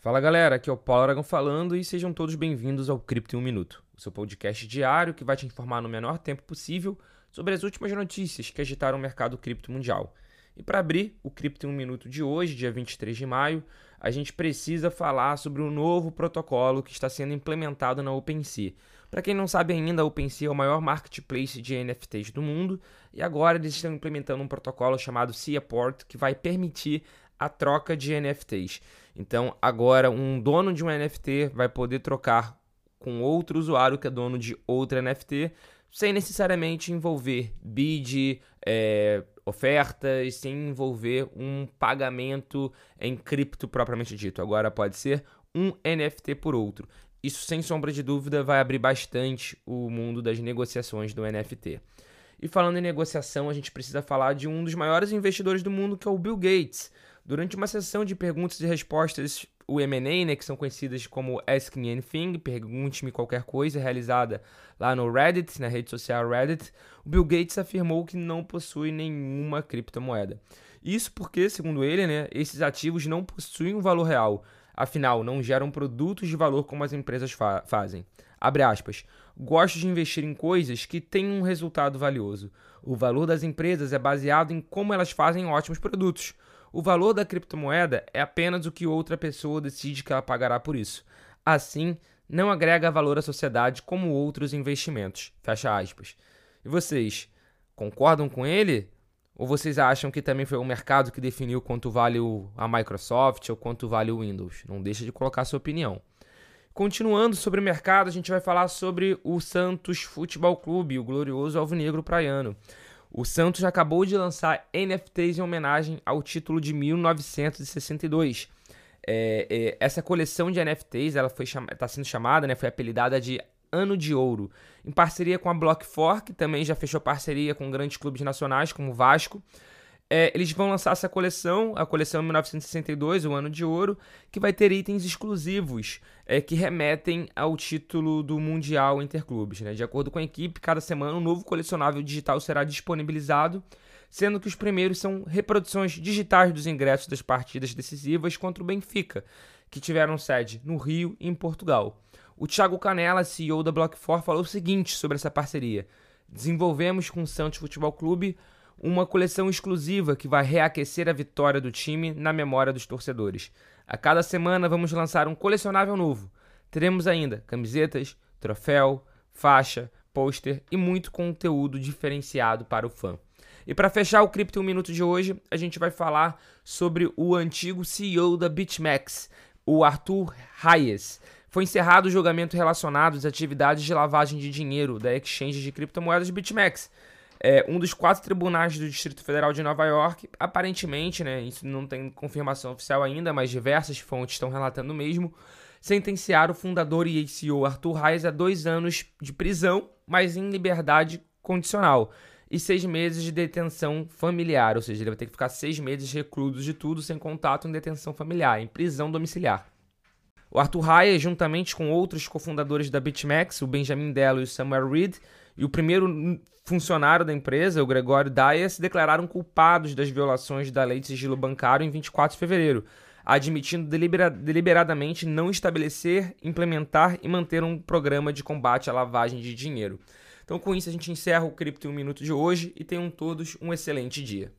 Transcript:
Fala galera, aqui é o Paulo Aragão falando e sejam todos bem-vindos ao Cripto em um Minuto, o seu podcast diário que vai te informar no menor tempo possível sobre as últimas notícias que agitaram o mercado cripto mundial. E para abrir o Cripto em um Minuto de hoje, dia 23 de maio, a gente precisa falar sobre um novo protocolo que está sendo implementado na OpenSea. Para quem não sabe ainda, a OpenSea é o maior marketplace de NFTs do mundo e agora eles estão implementando um protocolo chamado Seaport que vai permitir a troca de NFTs. Então, agora um dono de um NFT vai poder trocar com outro usuário que é dono de outro NFT, sem necessariamente envolver bid, é, ofertas, sem envolver um pagamento em cripto propriamente dito. Agora pode ser um NFT por outro. Isso, sem sombra de dúvida, vai abrir bastante o mundo das negociações do NFT. E falando em negociação, a gente precisa falar de um dos maiores investidores do mundo, que é o Bill Gates. Durante uma sessão de perguntas e respostas, o M&A, né, que são conhecidas como Ask Me Anything, pergunte-me qualquer coisa, realizada lá no Reddit, na rede social Reddit, o Bill Gates afirmou que não possui nenhuma criptomoeda. Isso porque, segundo ele, né, esses ativos não possuem um valor real, afinal, não geram produtos de valor como as empresas fa fazem. Abre aspas. Gosto de investir em coisas que têm um resultado valioso. O valor das empresas é baseado em como elas fazem ótimos produtos. O valor da criptomoeda é apenas o que outra pessoa decide que ela pagará por isso. Assim, não agrega valor à sociedade como outros investimentos. Fecha aspas. E vocês, concordam com ele? Ou vocês acham que também foi o mercado que definiu quanto vale a Microsoft ou quanto vale o Windows? Não deixa de colocar sua opinião. Continuando sobre o mercado, a gente vai falar sobre o Santos Futebol Clube, o glorioso alvinegro praiano. O Santos acabou de lançar NFTs em homenagem ao título de 1962. É, é, essa coleção de NFTs ela foi está sendo chamada, né, foi apelidada de Ano de Ouro, em parceria com a Block4, que também já fechou parceria com grandes clubes nacionais como o Vasco. É, eles vão lançar essa coleção, a coleção 1962, o Ano de Ouro, que vai ter itens exclusivos é, que remetem ao título do Mundial Interclubes. Né? De acordo com a equipe, cada semana um novo colecionável digital será disponibilizado, sendo que os primeiros são reproduções digitais dos ingressos das partidas decisivas contra o Benfica, que tiveram sede no Rio e em Portugal. O Thiago Canella, CEO da Block4, falou o seguinte sobre essa parceria: Desenvolvemos com o Santos Futebol Clube uma coleção exclusiva que vai reaquecer a vitória do time na memória dos torcedores. A cada semana vamos lançar um colecionável novo. Teremos ainda camisetas, troféu, faixa, pôster e muito conteúdo diferenciado para o fã. E para fechar o Crypto 1 Minuto de hoje, a gente vai falar sobre o antigo CEO da BitMEX, o Arthur Hayes. Foi encerrado o julgamento relacionado às atividades de lavagem de dinheiro da exchange de criptomoedas BitMEX é, um dos quatro tribunais do Distrito Federal de Nova York, aparentemente, né, isso não tem confirmação oficial ainda, mas diversas fontes estão relatando mesmo, sentenciaram o fundador e CEO Arthur Reis a dois anos de prisão, mas em liberdade condicional, e seis meses de detenção familiar, ou seja, ele vai ter que ficar seis meses recluso de tudo, sem contato em detenção familiar, em prisão domiciliar. O Arthur Raya, juntamente com outros cofundadores da BitMEX, o Benjamin Dello e o Samuel Reed, e o primeiro funcionário da empresa, o Gregório Daya, se declararam culpados das violações da lei de sigilo bancário em 24 de fevereiro, admitindo delibera deliberadamente não estabelecer, implementar e manter um programa de combate à lavagem de dinheiro. Então, com isso, a gente encerra o Cripto em um Minuto de hoje e tenham todos um excelente dia.